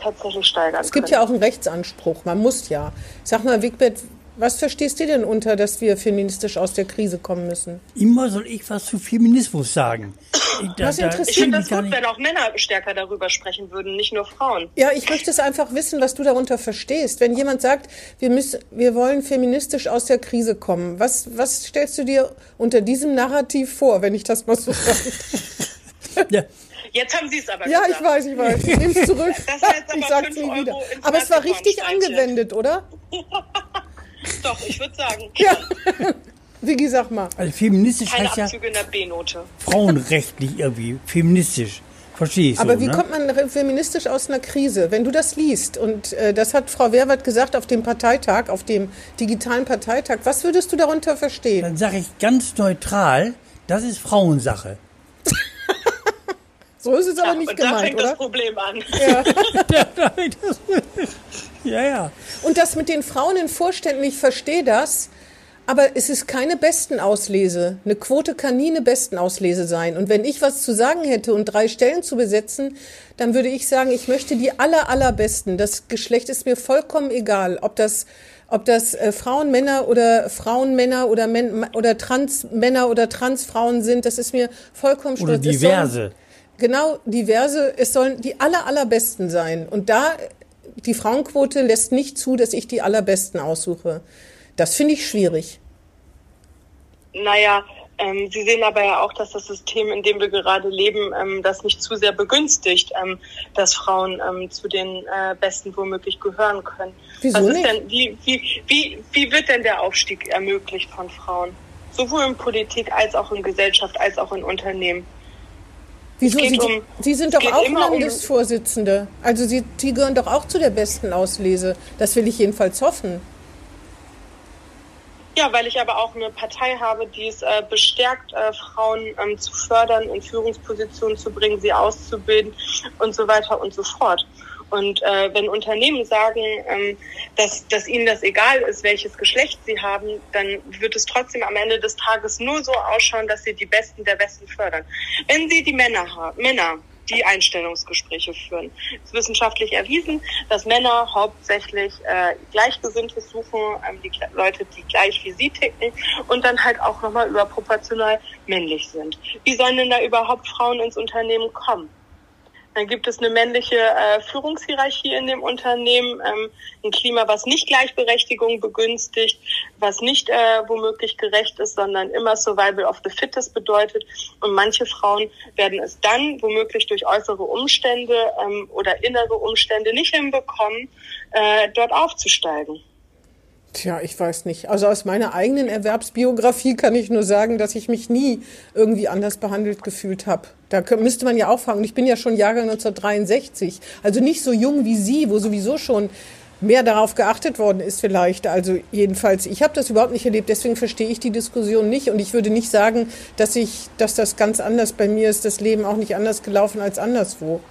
tatsächlich steigern Es gibt können. ja auch einen Rechtsanspruch. Man muss ja. Sag mal, Wigbert, was verstehst du denn unter, dass wir feministisch aus der Krise kommen müssen? Immer soll ich was zu Feminismus sagen. Da, was interessiert Ich finde das gut, wenn auch Männer stärker darüber sprechen würden, nicht nur Frauen. Ja, ich möchte es einfach wissen, was du darunter verstehst. Wenn jemand sagt, wir, müssen, wir wollen feministisch aus der Krise kommen, was, was stellst du dir unter diesem Narrativ vor, wenn ich das mal so sage? ja. Jetzt haben Sie es aber Ja, gesagt. ich weiß, ich weiß. Ich nehme es zurück. ich sage es nie wieder. Aber es war richtig angewendet, oder? Doch, ich würde sagen. Ja. Vicky, sag mal. Also feministisch Keine heißt ja in der B-Note. frauenrechtlich irgendwie, feministisch. Verstehe ich Aber so, wie ne? kommt man feministisch aus einer Krise? Wenn du das liest, und äh, das hat Frau Wehrwart gesagt auf dem Parteitag, auf dem digitalen Parteitag, was würdest du darunter verstehen? Dann sage ich ganz neutral, das ist Frauensache. so ist es aber nicht und gemeint, da fängt oder? das Problem an. Ja. Ja, ja. Und das mit den Frauen in Vorständen, ich verstehe das, aber es ist keine Bestenauslese. Eine Quote kann nie eine Bestenauslese sein. Und wenn ich was zu sagen hätte und drei Stellen zu besetzen, dann würde ich sagen, ich möchte die aller, allerbesten. Das Geschlecht ist mir vollkommen egal, ob das ob das äh, Frauen, Männer oder Frauen, Männer oder, Men oder Transmänner oder Transfrauen sind, das ist mir vollkommen Oder diverse. Sollen, genau, diverse. Es sollen die aller, allerbesten sein. Und da, die Frauenquote lässt nicht zu, dass ich die allerbesten aussuche. Das finde ich schwierig. Naja, ähm, Sie sehen aber ja auch, dass das System, in dem wir gerade leben, ähm, das nicht zu sehr begünstigt, ähm, dass Frauen ähm, zu den äh, Besten womöglich gehören können. Wieso Was ist nicht? denn, wie, wie, wie, wie wird denn der Aufstieg ermöglicht von Frauen? Sowohl in Politik als auch in Gesellschaft als auch in Unternehmen. Wieso? Sie, um, Sie, sind doch auch Landesvorsitzende. Um, also Sie, Sie gehören doch auch zu der besten Auslese. Das will ich jedenfalls hoffen. Ja, weil ich aber auch eine Partei habe, die es äh, bestärkt, äh, Frauen ähm, zu fördern, in Führungspositionen zu bringen, sie auszubilden und so weiter und so fort. Und äh, wenn Unternehmen sagen, ähm, dass, dass ihnen das egal ist, welches Geschlecht sie haben, dann wird es trotzdem am Ende des Tages nur so ausschauen, dass sie die Besten der Besten fördern. Wenn sie die Männer haben, Männer die Einstellungsgespräche führen. Ist wissenschaftlich erwiesen, dass Männer hauptsächlich äh, Gleichgesinnte suchen, ähm, die Leute, die gleich wie sie ticken und dann halt auch nochmal überproportional männlich sind. Wie sollen denn da überhaupt Frauen ins Unternehmen kommen? Dann gibt es eine männliche äh, Führungshierarchie in dem Unternehmen, ähm, ein Klima, was nicht Gleichberechtigung begünstigt, was nicht äh, womöglich gerecht ist, sondern immer Survival of the Fittest bedeutet. Und manche Frauen werden es dann womöglich durch äußere Umstände ähm, oder innere Umstände nicht hinbekommen, äh, dort aufzusteigen. Tja, ich weiß nicht. Also aus meiner eigenen Erwerbsbiografie kann ich nur sagen, dass ich mich nie irgendwie anders behandelt gefühlt habe. Da müsste man ja auffangen. Ich bin ja schon Jahrgang 1963, also nicht so jung wie Sie, wo sowieso schon mehr darauf geachtet worden ist vielleicht. Also jedenfalls, ich habe das überhaupt nicht erlebt, deswegen verstehe ich die Diskussion nicht und ich würde nicht sagen, dass ich, dass das ganz anders bei mir ist, das Leben auch nicht anders gelaufen als anderswo.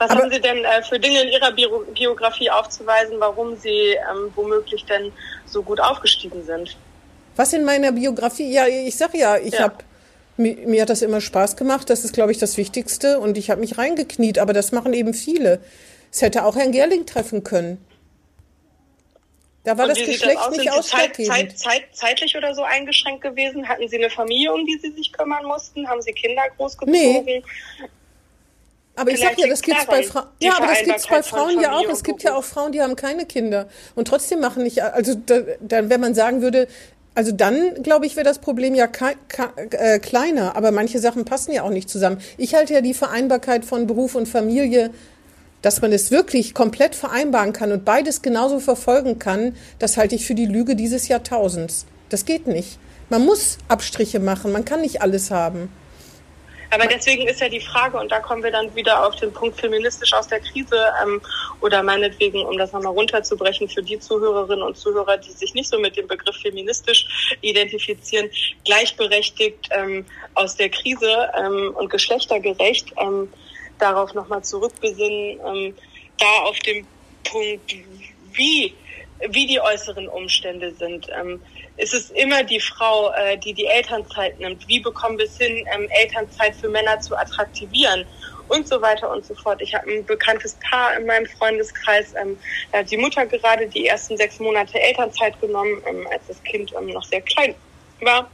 Was Aber, haben Sie denn äh, für Dinge in Ihrer Bio Biografie aufzuweisen, warum Sie ähm, womöglich denn so gut aufgestiegen sind? Was in meiner Biografie? Ja, ich sag ja, ich ja. habe mir, mir, hat das immer Spaß gemacht. Das ist, glaube ich, das Wichtigste. Und ich habe mich reingekniet. Aber das machen eben viele. Es hätte auch Herrn Gerling treffen können. Da war das Geschlecht das nicht ausschlaggebend. Zeit, Zeit, zeitlich oder so eingeschränkt gewesen? Hatten Sie eine Familie, um die Sie sich kümmern mussten? Haben Sie Kinder großgezogen? Nee. Aber ich sag ja, das gibt's bei Frauen. Ja, aber das gibt's bei Frauen ja auch. Es gibt ja auch Frauen, die haben keine Kinder und trotzdem machen nicht. Also da, dann, wenn man sagen würde, also dann glaube ich, wäre das Problem ja äh, kleiner. Aber manche Sachen passen ja auch nicht zusammen. Ich halte ja die Vereinbarkeit von Beruf und Familie, dass man es wirklich komplett vereinbaren kann und beides genauso verfolgen kann. Das halte ich für die Lüge dieses Jahrtausends. Das geht nicht. Man muss Abstriche machen. Man kann nicht alles haben. Aber deswegen ist ja die Frage, und da kommen wir dann wieder auf den Punkt feministisch aus der Krise ähm, oder meinetwegen, um das nochmal runterzubrechen, für die Zuhörerinnen und Zuhörer, die sich nicht so mit dem Begriff feministisch identifizieren, gleichberechtigt ähm, aus der Krise ähm, und geschlechtergerecht ähm, darauf nochmal zurückbesinnen, ähm, da auf dem Punkt, wie, wie die äußeren Umstände sind. Ähm, ist es immer die Frau, äh, die die Elternzeit nimmt. Wie bekommen wir es hin, ähm, Elternzeit für Männer zu attraktivieren? Und so weiter und so fort. Ich habe ein bekanntes Paar in meinem Freundeskreis. Ähm, da hat die Mutter gerade die ersten sechs Monate Elternzeit genommen, ähm, als das Kind ähm, noch sehr klein war.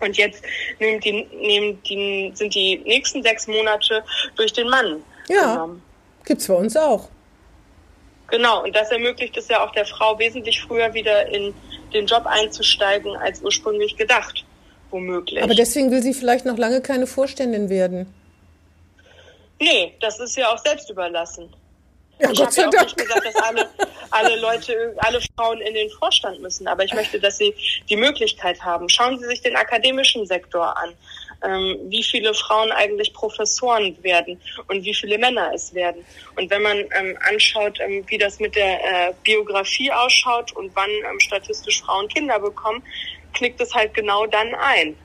Und jetzt nehmen die, nehmen die, sind die nächsten sechs Monate durch den Mann ja, genommen. Gibt's bei uns auch. Genau, und das ermöglicht es ja auch der Frau wesentlich früher wieder in den Job einzusteigen als ursprünglich gedacht, womöglich. Aber deswegen will sie vielleicht noch lange keine Vorständin werden. Nee, das ist ja auch selbst überlassen. Ja, ich habe ja auch Dank. nicht gesagt, dass alle, alle Leute, alle Frauen in den Vorstand müssen, aber ich möchte, dass sie die Möglichkeit haben. Schauen Sie sich den akademischen Sektor an ähm, wie viele Frauen eigentlich Professoren werden und wie viele Männer es werden. Und wenn man ähm, anschaut, ähm, wie das mit der äh, Biografie ausschaut und wann ähm, statistisch Frauen Kinder bekommen, knickt es halt genau dann ein.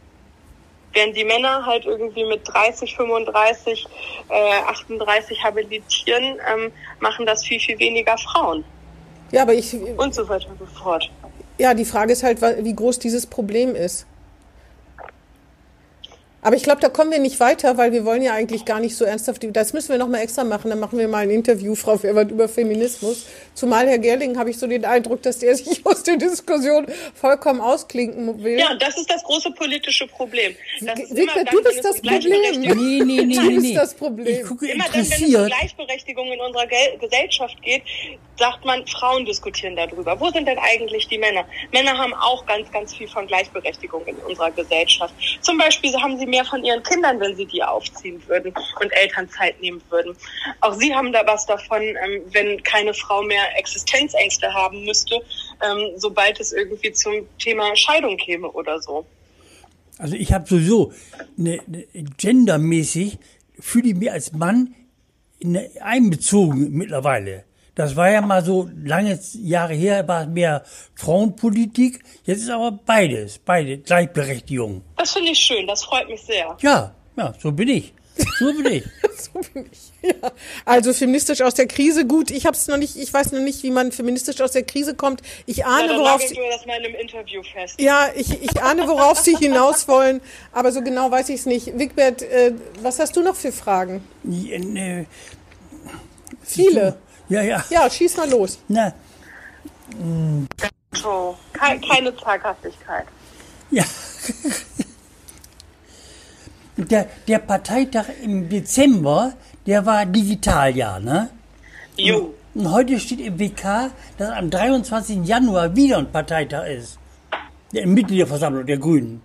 Während die Männer halt irgendwie mit 30, 35, äh, 38 habilitieren, ähm, machen das viel, viel weniger Frauen. Ja, aber ich. Und so weiter und so fort. Ja, die Frage ist halt, wie groß dieses Problem ist. Aber ich glaube, da kommen wir nicht weiter, weil wir wollen ja eigentlich gar nicht so ernsthaft. Das müssen wir nochmal extra machen. Dann machen wir mal ein Interview, Frau Ferwand, über Feminismus. Zumal Herr Gerling habe ich so den Eindruck, dass der sich aus der Diskussion vollkommen ausklinken will. Ja, das ist das große politische Problem. Wittler, du bist das Problem. Nee, nee, nee, nee. Du bist das Problem. Ich gucke immer dann, wenn es um Gleichberechtigung in unserer Gel Gesellschaft geht, sagt man, Frauen diskutieren darüber. Wo sind denn eigentlich die Männer? Männer haben auch ganz, ganz viel von Gleichberechtigung in unserer Gesellschaft. Zum Beispiel haben sie mehr von ihren Kindern, wenn sie die aufziehen würden und Elternzeit nehmen würden. Auch sie haben da was davon, ähm, wenn keine Frau mehr Existenzängste haben müsste, ähm, sobald es irgendwie zum Thema Scheidung käme oder so. Also ich habe sowieso eine, eine gendermäßig fühle ich mich als Mann eine, einbezogen mittlerweile. Das war ja mal so lange Jahre her, war es mehr Frauenpolitik. Jetzt ist aber beides, beide Gleichberechtigung. Das finde ich schön, das freut mich sehr. Ja, ja, so bin ich. So bin ich. so bin ich. Ja. Also feministisch aus der Krise, gut, ich habe es noch nicht, ich weiß noch nicht, wie man feministisch aus der Krise kommt. Ich ahne, ja, worauf Sie das mal in einem Interview fest. Ja, ich, ich ahne, worauf Sie hinaus wollen, aber so genau weiß ich es nicht. Wigbert, äh, was hast du noch für Fragen? Ja, ne, Viele. Ja, ja. Ja, schieß mal los. Na. So, keine, keine Zaghaftigkeit. Ja. Der, der Parteitag im Dezember, der war digital, ja, ne? Jo. Und heute steht im WK, dass am 23. Januar wieder ein Parteitag ist. Der Mitgliederversammlung der Grünen.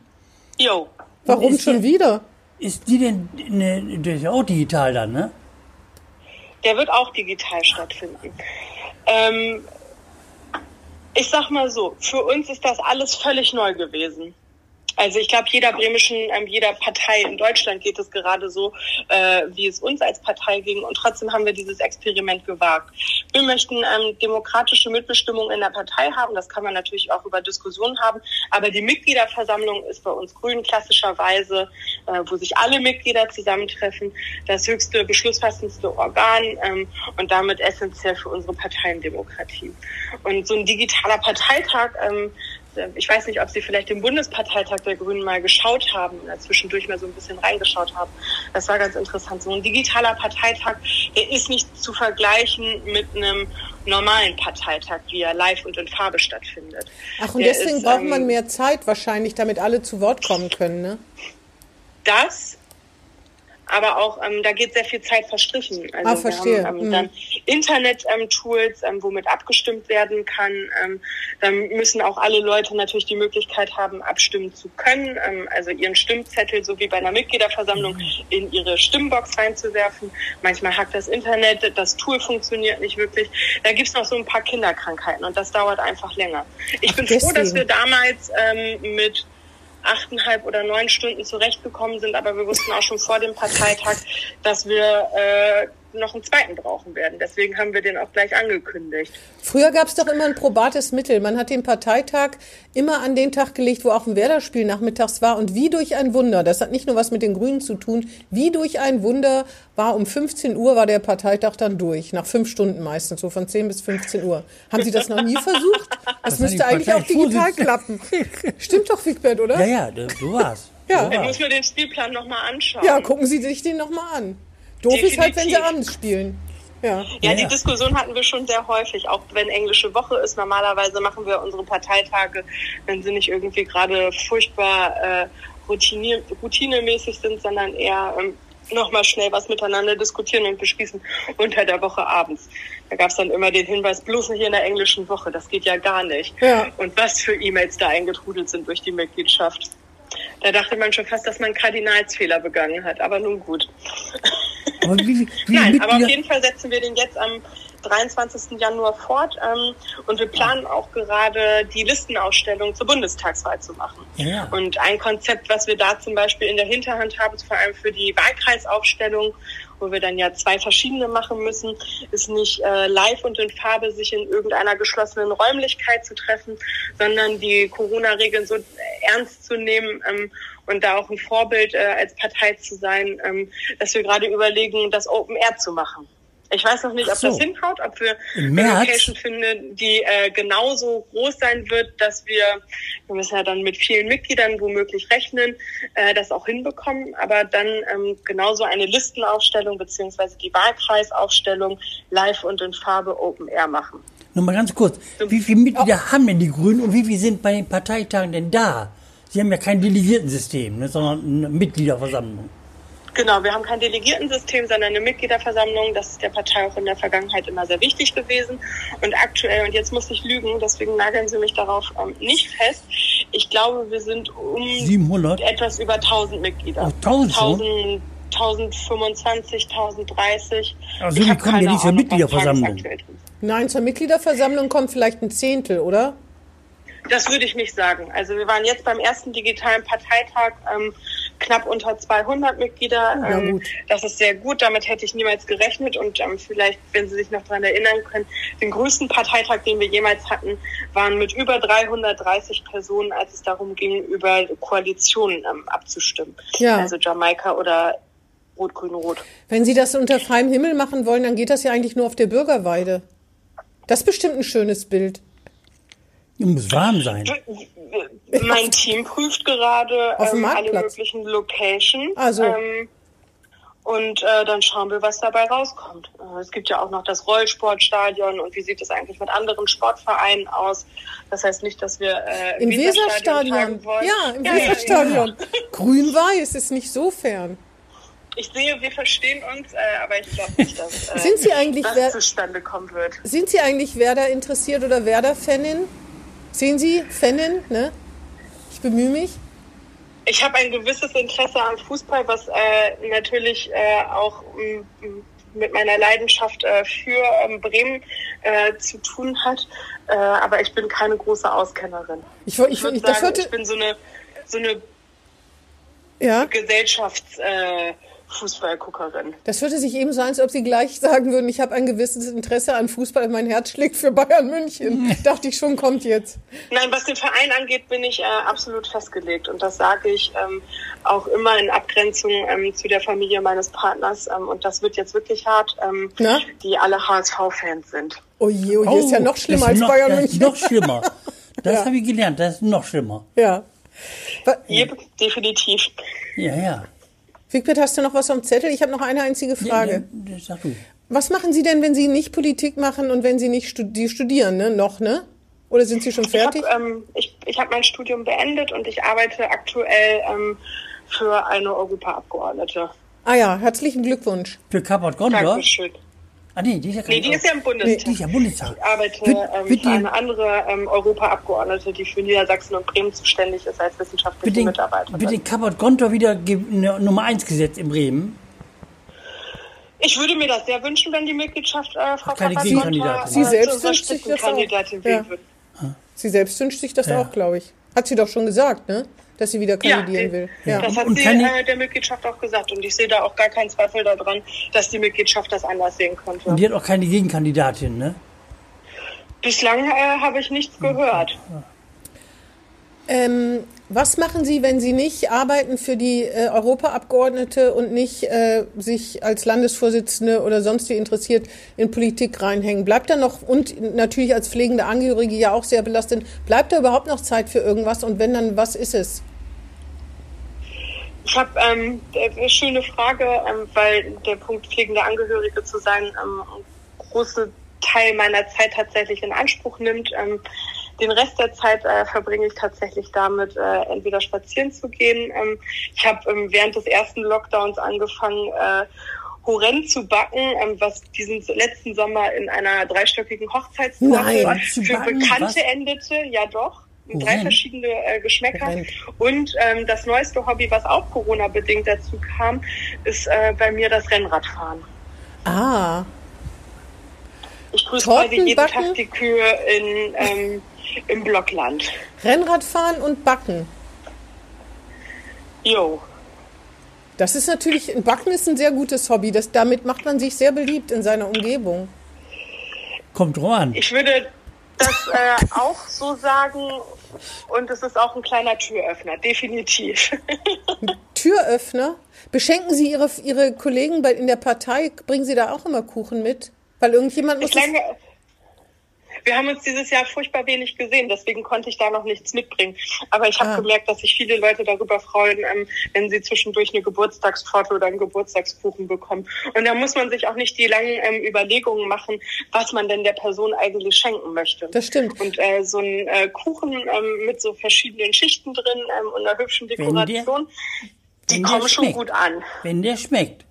Jo. Warum schon der- wieder? Ist die denn, ne, der ist ja auch digital dann, ne? Der wird auch digital stattfinden. Ähm, ich sag mal so, für uns ist das alles völlig neu gewesen. Also ich glaube, jeder bremischen, ähm, jeder Partei in Deutschland geht es gerade so, äh, wie es uns als Partei ging. Und trotzdem haben wir dieses Experiment gewagt. Wir möchten ähm, demokratische Mitbestimmung in der Partei haben. Das kann man natürlich auch über Diskussionen haben. Aber die Mitgliederversammlung ist bei uns Grünen klassischerweise, äh, wo sich alle Mitglieder zusammentreffen, das höchste beschlussfassendste Organ ähm, und damit essentiell für unsere Parteiendemokratie. Und so ein digitaler Parteitag, ähm, ich weiß nicht, ob Sie vielleicht den Bundesparteitag der Grünen mal geschaut haben, oder zwischendurch mal so ein bisschen reingeschaut haben. Das war ganz interessant. So ein digitaler Parteitag, der ist nicht zu vergleichen mit einem normalen Parteitag, wie er live und in Farbe stattfindet. Ach, und Der deswegen ist, braucht ähm, man mehr Zeit wahrscheinlich, damit alle zu Wort kommen können, ne? das, aber auch, ähm, da geht sehr viel Zeit verstrichen. Also Ah, verstehe. Wir haben ähm, Mhm. dann Internet-Tools, ähm, womit abgestimmt werden kann. Ähm, dann müssen auch alle Leute natürlich die Möglichkeit haben, abstimmen zu können, ähm, also ihren Stimmzettel, so wie bei einer Mitgliederversammlung, Mhm. in ihre Stimmbox reinzuwerfen. Manchmal hackt das Internet, das Tool funktioniert nicht wirklich. Da gibt's noch so ein paar Kinderkrankheiten und das dauert einfach länger. Ich Ach, bin froh, dass deswegen. wir damals ähm, mit achteinhalb oder neun Stunden zurechtgekommen sind, aber wir wussten auch schon vor dem Parteitag, dass wir äh, noch einen zweiten brauchen werden. Deswegen haben wir den auch gleich angekündigt. Früher gab es doch immer ein probates Mittel. Man hat den Parteitag immer an den Tag gelegt, wo auch ein Werder-Spiel nachmittags war. Und wie durch ein Wunder, das hat nicht nur was mit den Grünen zu tun, wie durch ein Wunder war um 15 Uhr war der Parteitag dann durch. Nach fünf Stunden meistens, so von 10 bis 15 Uhr. Haben Sie das noch nie versucht? Das hat müsste eigentlich auch digital klappen. Stimmt doch, Wigbert, oder? Ja, ja, da- so war's. Ja. Ich muss mir den Spielplan nochmal anschauen. Ja, gucken Sie sich den nochmal an. Doof ist halt, wenn sie abends spielen. Ja. Ja, Ja, die. Diskussion hatten wir schon sehr häufig, auch wenn englische Woche ist. Normalerweise machen wir unsere Parteitage, wenn sie nicht irgendwie gerade furchtbar äh, routinier routinemäßig sind, sondern eher ähm, nochmal schnell was miteinander diskutieren und beschließen unter der Woche abends. Da gab es dann immer den Hinweis, bloß nicht in der englischen Woche, das geht ja gar nicht. Ja. Und was für E-Mails da eingetrudelt sind durch die Mitgliedschaft. Da dachte man schon fast, dass man einen Kardinalsfehler begangen hat, aber nun gut. Aber wie, wie, Nein, aber auf jeden Fall setzen wir den jetzt am 23. Januar fort ähm, und wir planen auch gerade die Listenausstellung zur Bundestagswahl zu machen. Ja. Und ein Konzept, was wir da zum Beispiel in der Hinterhand haben, ist vor allem für die Wahlkreisaufstellung, wo wir dann ja zwei verschiedene machen müssen, ist nicht äh, live und in Farbe sich in irgendeiner geschlossenen Räumlichkeit zu treffen, sondern die Corona-Regeln so ernst zu nehmen ähm, und da auch ein Vorbild äh, als Partei zu sein, ähm, dass wir gerade überlegen, das Open Air zu machen. Ich weiß noch nicht, ob so. das hinhaut, ob wir eine? Location finden, die äh, genauso groß sein wird, dass wir, wir müssen ja dann mit vielen Mitgliedern womöglich rechnen, äh, das auch hinbekommen, aber dann ähm, genauso eine Listenaufstellung beziehungsweise die Wahlkreisaufstellung live und in Farbe Open Air machen. Nur mal ganz kurz. Wie viele Mitglieder haben denn die Grünen und wie viele sind bei den Parteitagen denn da? Sie haben ja kein Delegiertensystem, ne, sondern eine Mitgliederversammlung. Genau, wir haben kein Delegiertensystem, sondern eine Mitgliederversammlung. Das ist der Partei auch in der Vergangenheit immer sehr wichtig gewesen. Und aktuell, und jetzt muss ich lügen, deswegen nageln Sie mich darauf ähm, nicht fest. Ich glaube, wir sind um 700? etwas über 1000 Mitglieder. Oh, 1000 schon? 1000, 1025, 1030. Also hab kommen die keine nicht zur Mitgliederversammlung? Nein, zur Mitgliederversammlung kommt vielleicht ein Zehntel, oder? Das würde ich nicht sagen. Also wir waren jetzt beim ersten digitalen Parteitag ähm, knapp unter 200 Mitglieder. Ja, ähm. Das ist sehr gut. Damit hätte ich niemals gerechnet. Und ähm, vielleicht, wenn Sie sich noch daran erinnern können, den größten Parteitag, den wir jemals hatten, waren mit über 330 Personen, als es darum ging, über Koalitionen ähm, abzustimmen. Ja. Also Jamaika oder Rot-Grün-Rot. Wenn Sie das unter freiem Himmel machen wollen, dann geht das ja eigentlich nur auf der Bürgerweide. Das ist bestimmt ein schönes Bild. Muss warm sein. Mein Team prüft gerade ähm, alle möglichen Locations. Ah, so. Ähm, Und äh, dann schauen wir, was dabei rauskommt. Äh, es gibt ja auch noch das Rollsportstadion und wie sieht es eigentlich mit anderen Sportvereinen aus? Das heißt nicht, dass wir äh, Im Weserstadion Weserstadion. Ja, im Ja, ja, Weserstadion. Grün-Weiß ist nicht so fern. Ich sehe, wir verstehen uns, äh, aber ich glaube nicht, dass äh, Sind Sie eigentlich das zustande kommen wird. Sind Sie eigentlich Werder interessiert oder Werder-Fanin? Sehen Sie, Fanin, ne? Ich bemühe mich. Ich habe ein gewisses Interesse am Fußball, was äh, natürlich äh, auch m, m, mit meiner Leidenschaft äh, für ähm, Bremen äh, zu tun hat. Äh, aber ich bin keine große Auskennerin. Ich, ich, ich, sagen, ich bin so eine, so eine ja, Gesellschafts... Fußballguckerin. das hörte sich eben so an, als ob Sie gleich sagen würden, ich habe ein gewisses Interesse an Fußball, mein Herz schlägt für Bayern München. Dachte ich schon, kommt jetzt. Nein, was den Verein angeht, bin ich äh, absolut festgelegt. Und das sage ich ähm, auch immer in Abgrenzung ähm, zu der Familie meines Partners. Ähm, und das wird jetzt wirklich hart, ähm, die alle HSV-Fans sind. Oh je, oh je, ist ja noch schlimmer als noch, Bayern das ist München. noch schlimmer. Das Ja. habe ich gelernt, das ist noch schlimmer. Ja. Jep, definitiv. Ja, ja. Wigbert, hast du noch was am Zettel? Ich habe noch eine einzige Frage. Ja, ja, Sag du. Was machen Sie denn, wenn Sie nicht Politik machen und wenn Sie nicht studi die studieren, ne? Noch, ne? Oder sind Sie schon Ich habe fertig? ähm, ich, ich hab mein Studium beendet und ich arbeite aktuell ähm, für eine Europaabgeordnete. ah ja, herzlichen Glückwunsch. Für Kappert Gondor? Dankeschön. Ah nee, die ist ja Nee, die ist ja im Bundestag. Die ist ja Bundestag. Ich arbeite Wird- ähm, wird für die- eine andere ähm, Europaabgeordnete, die für Niedersachsen und Bremen zuständig ist als wissenschaftliche Mitarbeiterin. wird den Kappert Gondor wieder ne- Nummer 1 gesetzt in Bremen? Ich würde mir das sehr wünschen, wenn die Mitgliedschaft äh, Frau Kappert- Gegenkandidatin. Sie äh, selbst wünscht sich das auch. Ja. Sie selbst wünscht sich das Ja. auch, glaube ich. Hat sie doch schon gesagt, ne? Dass sie wieder kandidieren die- will. Ja. Ja. Das hat Und sie äh, der Mitgliedschaft auch gesagt und ich sehe da auch gar keinen Zweifel daran, dass die Mitgliedschaft das anders sehen könnte. Und die hat auch keine Gegenkandidatin, ne? Bislang äh, habe ich nichts gehört. Ähm, was machen Sie, wenn Sie nicht arbeiten für die äh, Europaabgeordnete und nicht äh, sich als Landesvorsitzende oder sonst wie interessiert in Politik reinhängen? Bleibt da noch, und natürlich als pflegende Angehörige ja auch sehr belastet, bleibt da überhaupt noch Zeit für irgendwas? Und wenn dann, was ist es? Ich habe ähm, eine schöne Frage, ähm, weil der Punkt pflegende Angehörige zu sein ähm, einen großen Teil meiner Zeit tatsächlich in Anspruch nimmt. Ähm, den Rest der Zeit äh, verbringe ich tatsächlich damit, äh, entweder spazieren zu gehen. Ähm, ich habe ähm, während des ersten Lockdowns angefangen, äh, Horrend zu backen, ähm, was diesen letzten Sommer in einer dreistöckigen Hochzeitstorte für? Bekannte Was? endete. Ja doch. Drei verschiedene äh, Geschmäcker. Und ähm, das neueste Hobby, was auch Corona-bedingt dazu kam, ist äh, bei mir das Rennradfahren. Ah, Ich grüße Torten quasi jeden backen? Tag die Kühe in, ähm, im Blockland. Rennradfahren und Backen. Jo. Das ist natürlich, ein Backen ist ein sehr gutes Hobby. Das, damit macht man sich sehr beliebt in seiner Umgebung. Kommt drauf an. Ich würde das äh, auch so sagen. Und es ist auch ein kleiner Türöffner, definitiv. Türöffner. Beschenken Sie Ihre, Ihre Kollegen bei, in der Partei, bringen Sie da auch immer Kuchen mit? Weil irgendjemand muss. Das, Bislang, wir haben uns dieses Jahr furchtbar wenig gesehen, deswegen konnte ich da noch nichts mitbringen. Aber ich habe Ah. gemerkt, dass sich viele Leute darüber freuen, ähm, wenn sie zwischendurch eine Geburtstagstorte oder einen Geburtstagskuchen bekommen. Und da muss man sich auch nicht die langen ähm, Überlegungen machen, was man denn der Person eigentlich schenken möchte. Das stimmt. Und äh, so ein äh, Kuchen ähm, mit so verschiedenen Schichten drin ähm, und einer hübschen der- Dekoration, die der kommen schon gut an. Wenn der schmeckt.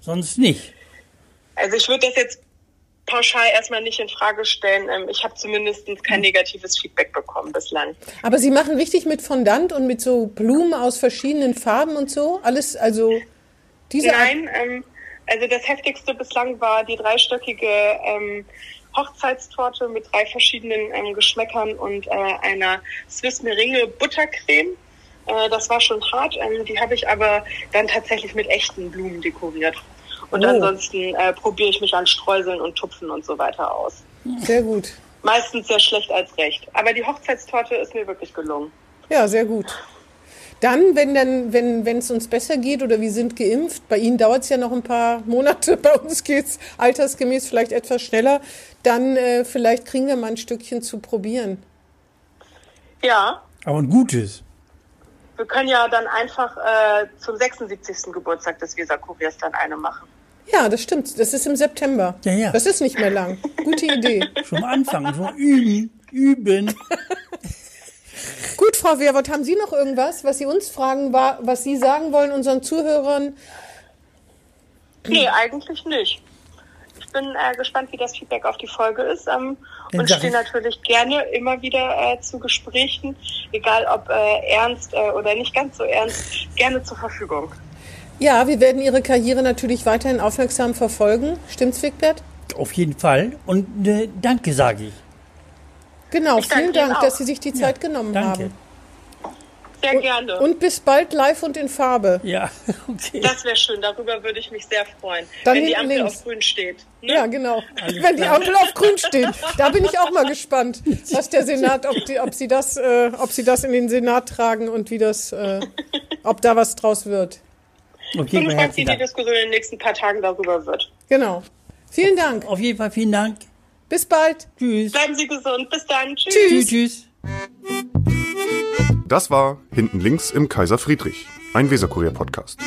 Sonst nicht. Also ich würde das jetzt pauschal erstmal nicht in Frage stellen. Ähm, Ich habe zumindest kein negatives Feedback bekommen bislang. aber Sie machen richtig mit Fondant und mit so Blumen aus verschiedenen Farben und so? Alles, also diese Nein, ähm, also das heftigste bislang war die dreistöckige ähm, Hochzeitstorte mit drei verschiedenen ähm, Geschmäckern und äh, einer Swiss Meringue Buttercreme. Äh, das war schon hart. Ähm, die habe ich aber dann tatsächlich mit echten Blumen dekoriert. Und Oh. ansonsten äh, probiere ich mich an Streuseln und Tupfen und so weiter aus. Sehr gut. Meistens sehr schlecht als recht. Aber die Hochzeitstorte ist mir wirklich gelungen. Ja, sehr gut. Dann, wenn dann, wenn wenn es uns besser geht oder wir sind geimpft, bei Ihnen dauert es ja noch ein paar Monate, bei uns geht's altersgemäß vielleicht etwas schneller, dann äh, vielleicht kriegen wir mal ein Stückchen zu probieren. Ja, Aber ein gutes. wir können ja dann einfach äh, zum 76. Geburtstag des Weserkuriers dann eine machen. Ja, das stimmt. Das ist im September. Ja, ja. Das ist nicht mehr lang. Gute Idee. Schon mal anfangen, schon üben, üben. Gut, Frau Wehrwort, haben Sie noch irgendwas, was Sie uns fragen, war, was Sie sagen wollen unseren Zuhörern? Nee, eigentlich nicht. Ich bin äh, gespannt, wie das Feedback auf die Folge ist ähm, und stehe ich- natürlich gerne immer wieder äh, zu Gesprächen, egal ob äh, ernst äh, oder nicht ganz so ernst, gerne zur Verfügung. Ja, wir werden Ihre Karriere natürlich weiterhin aufmerksam verfolgen. Stimmt's, Wigbert? Auf jeden Fall. Und äh, danke, sage ich. Genau, Ich vielen Dank, dass Sie sich die Zeit genommen danke. haben. Sehr gerne. Und bis bald live und in Farbe. Ja, okay. das wäre schön, darüber würde ich mich sehr freuen, Dann wenn die Ampel links. auf grün steht. Ne? Ja, genau. Wenn die Ampel auf grün steht. Da bin ich auch mal gespannt, was der Senat, ob, die, ob, sie das, äh, ob sie das in den Senat tragen und wie das, äh, ob da was draus wird. Okay, Ich bin gespannt, wie die Dank. Diskussion in den nächsten paar Tagen darüber wird. Genau. Vielen Dank. Auf jeden Fall vielen Dank. Bis bald. Tschüss. Bleiben Sie gesund. Bis dann. Tschüss. Tschüss, tschüss. Das war Hinten links im Kaiser Friedrich, ein Weserkurier-Podcast.